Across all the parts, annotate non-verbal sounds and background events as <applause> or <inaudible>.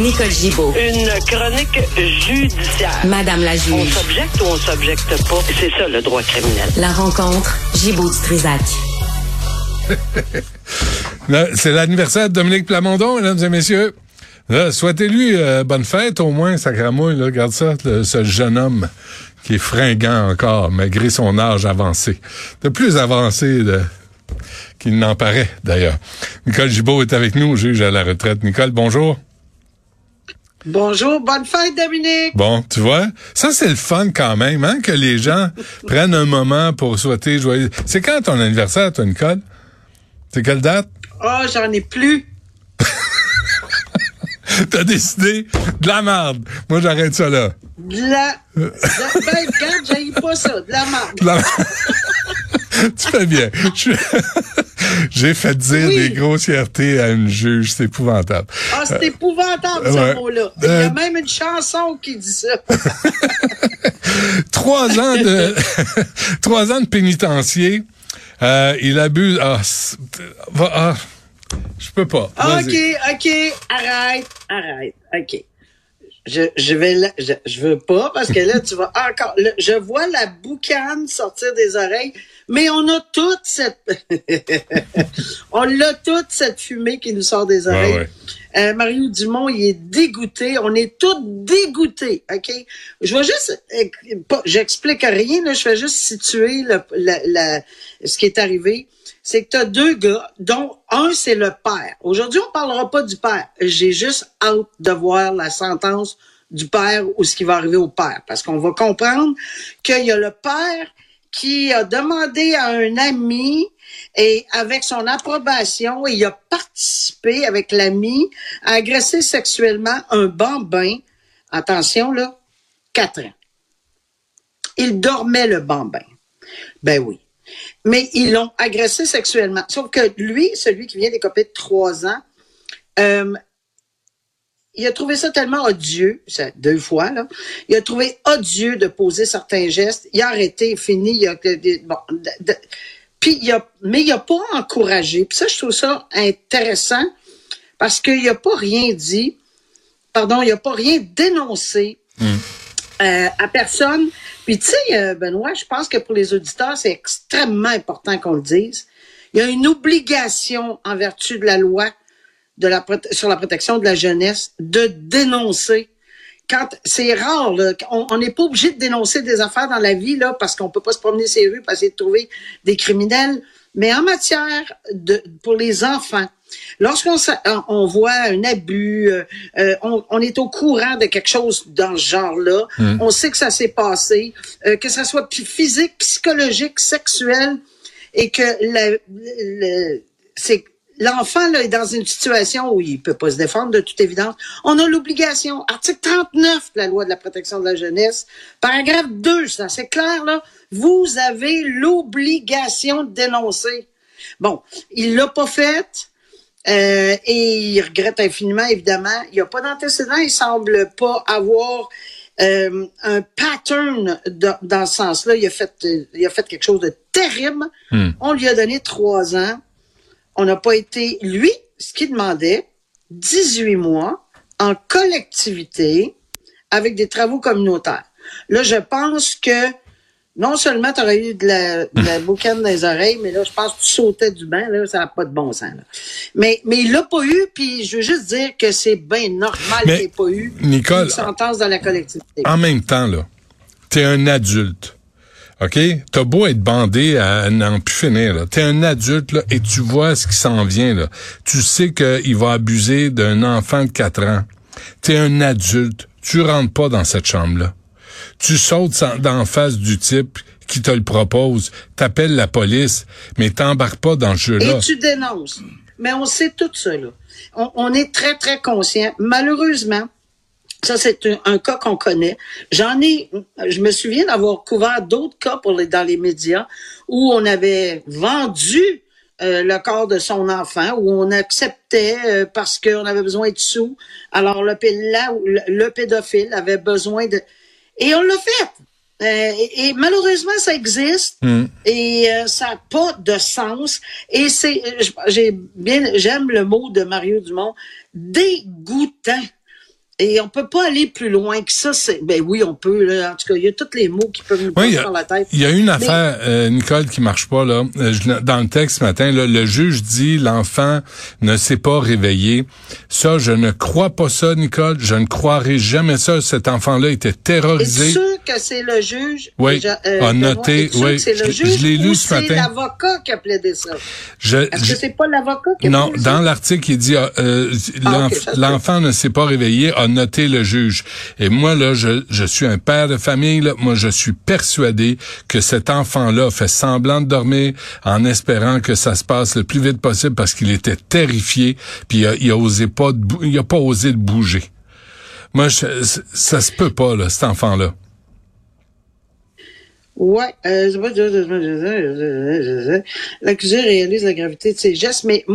Nicole Gibaud. Une chronique judiciaire. Madame la On juge. s'objecte ou on s'objecte pas. C'est ça le droit criminel. La rencontre, Gibaud du Trisac. <laughs> Là, C'est l'anniversaire de Dominique Plamondon, mesdames et messieurs. Souhaitez-lui euh, bonne fête, au moins, sacramouille, là, regarde ça, le- ce jeune homme qui est fringant encore, malgré son âge avancé. De plus avancé de- qu'il n'en paraît, d'ailleurs. Nicole Gibault est avec nous, juge à la retraite. Nicole, bonjour. Bonjour, bonne fête Dominique. Bon, tu vois, ça c'est le fun quand même, hein, que les gens <laughs> prennent un moment pour souhaiter joyeux. C'est quand ton anniversaire, toi, Nicole? C'est quelle date? Oh, j'en ai plus. <laughs> T'as décidé de la merde. Moi, j'arrête ça là. De la... de la- Ben, regarde, pas ça. De la marde. De la- <laughs> tu fais bien. Je- J'ai fait dire Oui. des grossièretés à une juge, c'est épouvantable. Ah, c'est épouvantable, ouais. ce mot-là. Il y Euh, a même une chanson qui dit ça. <laughs> Trois ans de <laughs> trois ans de pénitencier. Euh, il abuse. Ah, ah, je peux pas. OK. OK, arrête, arrête, OK. Je, je vais là, je, je veux pas parce que là tu vas encore là, je vois la boucane sortir des oreilles mais on a toute cette <laughs> on a toute cette fumée qui nous sort des oreilles. ouais. Euh, Mario Dumont, il est dégoûté. On est tous dégoûtés, OK? Je vais juste... euh, J'explique rien, là, je vais juste situer le, la- la- ce qui est arrivé. C'est que tu as deux gars, dont un, c'est le père. Aujourd'hui, on parlera pas du père. J'ai juste hâte de voir la sentence du père ou ce qui va arriver au père. Parce qu'on va comprendre qu'il y a le père qui a demandé à un ami et avec son approbation, il a participé avec l'ami à agresser sexuellement un bambin. Attention là, quatre ans. Il dormait le bambin. Ben oui. Mais ils l'ont agressé sexuellement. Sauf que lui, celui qui vient d'écoper de trois ans, euh, il a trouvé ça tellement odieux, ça, deux fois, là. Il a trouvé odieux de poser certains gestes. Il a arrêté, fini. Il a, bon, de- de- puis il a, mais il a pas encouragé. Puis ça, je trouve ça intéressant parce qu'il a pas rien dit. Pardon, il a pas rien dénoncé euh, à personne. Puis tu sais, euh, Benoît, je pense que pour les auditeurs, c'est extrêmement important qu'on le dise. Il y a une obligation en vertu de la loi de la sur la protection de la jeunesse de dénoncer. Quand c'est rare, là, on n'est pas obligé de dénoncer des affaires dans la vie là parce qu'on peut pas se promener ces rues pour essayer de trouver des criminels. Mais en matière de pour les enfants, lorsqu'on on voit un abus, euh, euh, on, on est au courant de quelque chose dans ce genre-là, on sait que ça s'est passé, euh, que ça soit physique, psychologique, sexuel, et que la- le- c'est l'enfant là, est dans une situation où il peut pas se défendre de toute évidence. On a l'obligation, article 39 de la loi de la protection de la jeunesse, paragraphe 2, ça c'est clair là, vous avez l'obligation de dénoncer. Bon, il l'a pas fait. euh, et il regrette infiniment, évidemment. Il n'y a pas d'antécédent. Il semble pas avoir euh, un pattern de- dans ce sens-là. Il a fait, euh, il a fait quelque chose de terrible. On lui a donné trois ans. On n'a pas été, lui, ce qu'il demandait, 18 mois en collectivité avec des travaux communautaires. Là, je pense que non seulement tu aurais eu de la, de la <laughs> boucane dans les oreilles, mais là, je pense que tu sautais du banc, là, ça n'a pas de bon sens. Là. Mais, mais il l'a pas eu, puis je veux juste dire que c'est bien normal qu'il n'ait pas eu Nicole, une sentence dans la collectivité. En même temps, là, t'es un adulte. OK? T'as beau être bandé à n'en plus finir, là. T'es un adulte, là, et tu vois ce qui s'en vient, là. Tu sais qu'il va abuser d'un enfant de 4 ans. T'es un adulte. Tu rentres pas dans cette chambre-là. Tu sautes d'en face du type qui te le propose. T'appelles la police, mais t'embarques pas dans ce jeu-là. Et tu dénonces. Mais on sait tout ça, là. On, on est très, très conscient. Malheureusement, ça, c'est un, un cas qu'on connaît. J'en ai, je me souviens d'avoir couvert d'autres cas pour les, dans les médias où on avait vendu euh, le corps de son enfant, où on acceptait euh, parce qu'on avait besoin de sous. Alors, le, là, le, le pédophile avait besoin de... Et on l'a fait. Euh, et, et malheureusement, ça existe et euh, ça n'a pas de sens. Et c'est, euh, j'ai bien, j'aime le mot de Mario Dumont, dégoûtant. Et on peut pas aller plus loin que ça. C'est, ben oui, on peut. Là. En tout cas, il y a tous les mots qui peuvent nous passer par la tête. Il y a une Mais- affaire, euh, Nicole, qui marche pas là. Euh, dans le texte ce matin, là, le juge dit l'enfant ne s'est pas réveillé. Ça, je ne crois pas ça, Nicole. Je ne croirai jamais ça. Cet enfant-là était terrorisé. sûr que c'est le juge? Oui, déjà, a Benoît, noté, oui, que c'est le je- juge je l'ai lu ce c'est matin. l'avocat qui a plaidé ça? Je, Est-ce je- que c'est pas l'avocat qui a non, plaidé ça? dans l'article, il dit euh, euh, Ah, l'enfant ne s'est pas réveillé, a le juge. Et moi là, je, je suis un père de famille. Là, moi, je suis persuadé que cet enfant-là fait semblant de dormir en espérant que ça se passe le plus vite possible parce qu'il était terrifié. Puis il a, pas, pas osé de bouger. Moi, ça se peut pas là, cet enfant-là. Ouais, euh, l'accusé réalise la gravité de ses gestes, mais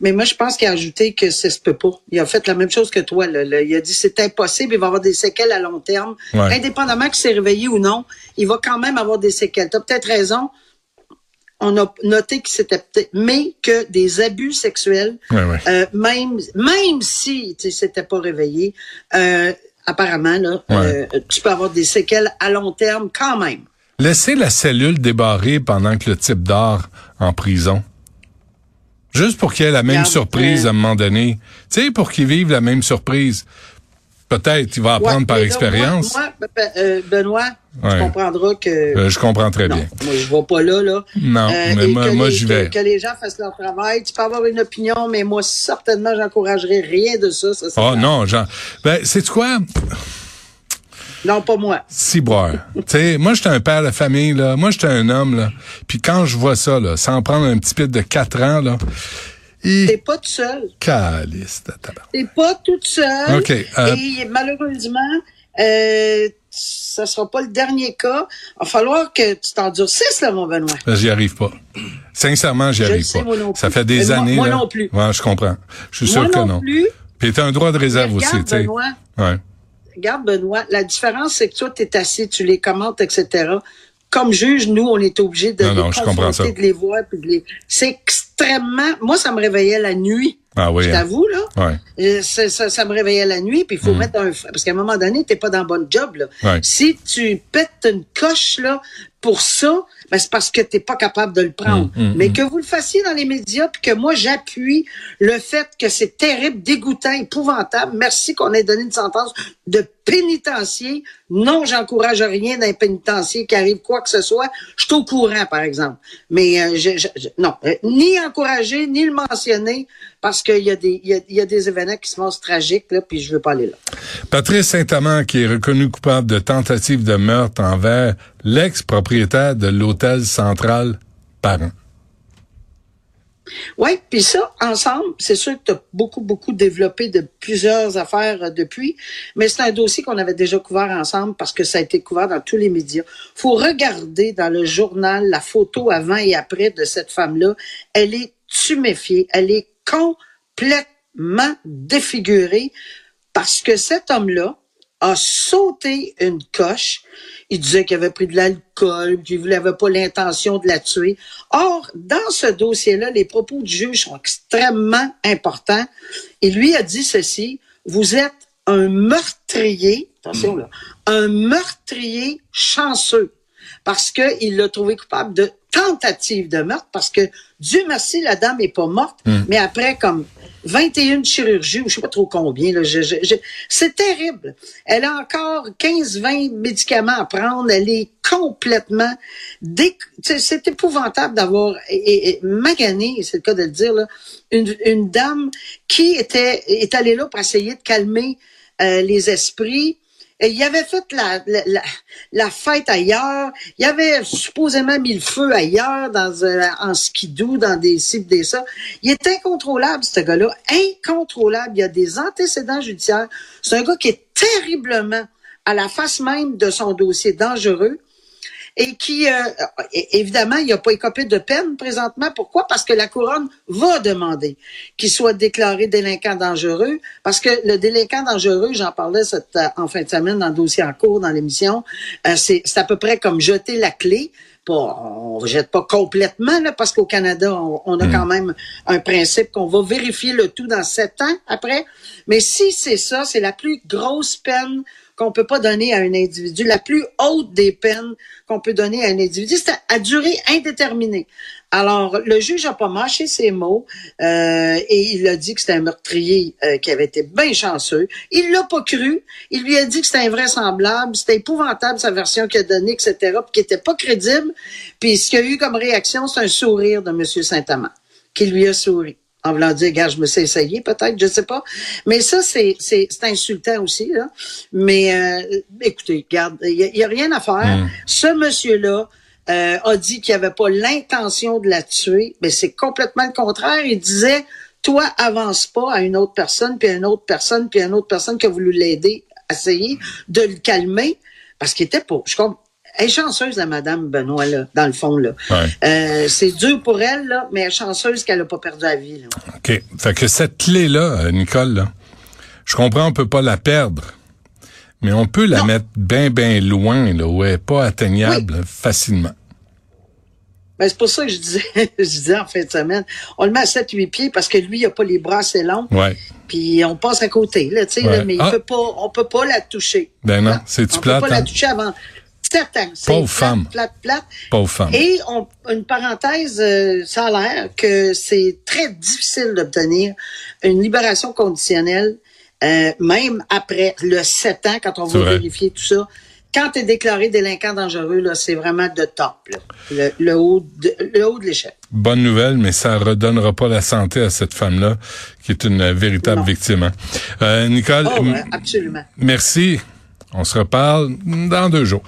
mais moi je pense qu'il a ajouté que ça se peut pas. Il a fait la même chose que toi. Là, là. Il a dit c'est impossible, il va avoir des séquelles à long terme, Ouais. indépendamment qu'il s'est réveillé ou non, il va quand même avoir des séquelles. T'as peut-être raison. On a noté que c'était peut-être, mais que des abus sexuels, Ouais, ouais. euh, même même si s'était pas réveillé, euh, apparemment là, Ouais. euh, tu peux avoir des séquelles à long terme quand même. Laissez la cellule débarrée pendant que le type dort en prison. Juste pour qu'il ait la même surprise euh, à un moment donné. Tu sais, pour qu'il vive la même surprise. Peut-être, il va apprendre Ouais, par mais là, expérience. Moi, moi, euh, Benoît, Ouais. tu comprendras que Euh, je comprends très non, bien. moi je vais pas là là. Non, mais et moi- j'y vais. Que, les gens fassent leur travail. Tu peux avoir une opinion, mais moi certainement j'encouragerais rien de ça. Oh non, Jean. Ben, c'est quoi? non, pas moi. Ciboire. <laughs> tu sais, moi, j'étais un père de famille, là. Moi, j'étais un homme, là. Puis quand je vois ça, là, sans prendre un petit pit de 4 ans, là, T'es pas tout seul. calisse de tabac. T'es pas toute seule. OK, euh, Et malheureusement, euh, ça sera pas le dernier cas. Il va falloir que tu t'endurcisses, là, mon Benoît. Ben, J'y arrive pas. Sincèrement, j'y arrive sais, pas. Ça fait des Mais années. moi là. non plus. Ouais, je comprends. Je suis Moi sûr que non plus. Puis t'as un droit de réserve aussi, tu sais. Ouais. Regarde, Benoît, la différence, c'est que toi, tu es assis, tu les commentes, etc. Comme juge, nous, on est obligés de Non, les non, je comprends ça. confronter, de les voir, puis de les... C'est extrêmement... Moi, ça me réveillait la nuit. Ah oui. Je hein. t'avoue, là. Ouais. Ça, ça, ça me réveillait la nuit, puis il faut mettre un... Parce qu'à un moment donné, t'es pas dans le bon job, là. Ouais. Si tu pètes une coche, là, pour ça, ben, c'est parce que t'es pas capable de le prendre. Mm, Mais que vous le fassiez dans les médias, puis que moi, j'appuie le fait que c'est terrible, dégoûtant, épouvantable. Merci qu'on ait donné une sentence de pénitencier. Non, j'encourage rien d'un pénitencier qui arrive quoi que ce soit. Je suis au courant, par exemple. Mais euh, je, je- je- non, euh, ni encourager, ni le mentionner, parce qu'il y, a des- il y, a, il y a des événements qui se passent tragiques, là, puis je veux pas aller là. Patrice Saint-Amand, qui est reconnu coupable de tentative de meurtre envers l'ex-propriétaire de l'hôtel central Parent. Oui, puis ça, ensemble, c'est sûr que tu as beaucoup, beaucoup développé de plusieurs affaires euh, depuis, mais c'est un dossier qu'on avait déjà couvert ensemble parce que ça a été couvert dans tous les médias. faut regarder dans le journal la photo avant et après de cette femme-là. Elle est tuméfiée, elle est complètement défigurée parce que cet homme-là a sauté une coche. Il disait qu'il avait pris de l'alcool, qu'il n'avait pas l'intention de la tuer. Or, dans ce dossier-là, les propos du juge sont extrêmement importants. Et lui a dit ceci, vous êtes un meurtrier, attention là, un meurtrier chanceux parce qu'il l'a trouvé coupable de tentative de meurtre, parce que Dieu merci, la dame est pas morte, mais après comme 21 chirurgies, ou je sais pas trop combien, là, je- je- je- c'est terrible. Elle a encore 15-20 médicaments à prendre, elle est complètement... Dé... C'est épouvantable d'avoir et, et- magané, c'est le cas de le dire, là, une, une dame qui était est allée là pour essayer de calmer euh, les esprits, il avait fait la, la, fête ailleurs. Il avait supposément mis le feu ailleurs, dans euh, en skidoo, dans des cibles, des ça. Il est incontrôlable, ce gars-là. Incontrôlable. Il a des antécédents judiciaires. C'est un gars qui est terriblement à la face même de son dossier dangereux et qui, euh, évidemment, il n'a pas écopé de peine présentement. Pourquoi? Parce que la couronne va demander qu'il soit déclaré délinquant dangereux, parce que le délinquant dangereux, j'en parlais cette, euh, en fin de semaine dans le dossier en cours, dans l'émission, euh, c'est c'est à peu près comme jeter la clé, pas, on jette pas complètement, là, parce qu'au Canada, on, a Hmm. quand même un principe qu'on va vérifier le tout dans sept ans après. Mais si c'est ça, c'est la plus grosse peine qu'on peut pas donner à un individu, la plus haute des peines qu'on peut donner à un individu, c'est à, durée indéterminée. Alors, le juge a pas mâché ses mots euh, et il a dit que c'était un meurtrier euh, qui avait été bien chanceux. Il l'a pas cru. Il lui a dit que c'était invraisemblable, c'était épouvantable sa version qu'il a donnée, etc., puis qui était pas crédible. Puis ce qu'il a eu comme réaction, c'est un sourire de M. Saint-Amand, qui lui a souri en voulant dire, gars, je me suis essayé, peut-être, je sais pas. Mais ça, c'est, c'est, c'est insultant aussi, là. Mais, euh, écoutez, regarde, il y, a- il y a rien à faire. Ce monsieur-là, euh, a dit qu'il avait pas l'intention de la tuer, mais c'est complètement le contraire. Il disait, toi, avance pas à une autre personne, puis à une autre personne, puis à une autre personne qui a voulu l'aider, essayer de le calmer, parce qu'il était pas, je comprends, elle est chanceuse, la Madame Benoît, là, dans le fond, là. Ouais. Euh, c'est dur pour elle, là, mais elle est chanceuse qu'elle a pas perdu la vie, là. OK. Fait que cette clé-là, euh, Nicole, là, je comprends, on peut pas la perdre, mais on peut la Non. mettre bien, bien loin, là, où elle est pas atteignable facilement. Ben, c'est pour ça que je disais, <laughs> je disais en fin de semaine, on le met à 7-8 pieds parce que lui, il a pas les bras assez longs. Ouais. Puis on passe à côté, là, tu sais, Ouais. mais Ah. il peut pas, on peut pas la toucher. Ben non, Hein? c'est-tu On plate, peut pas hein? la toucher avant. Certain. C'est Pauvre plate, femme. Plate, plate. Pauvre femme. Et on, une parenthèse, euh, ça a l'air que c'est très difficile d'obtenir une libération conditionnelle, euh, même après le 7 ans, quand on vrai. vérifier tout ça. Quand tu es déclaré délinquant dangereux, là, c'est vraiment de top, là. Le, le haut de, le haut de l'échelle. Bonne nouvelle, mais ça redonnera pas la santé à cette femme-là, qui est une véritable Non. victime. hein. Euh, Nicole, Oh, ouais, absolument. merci. On se reparle dans deux jours.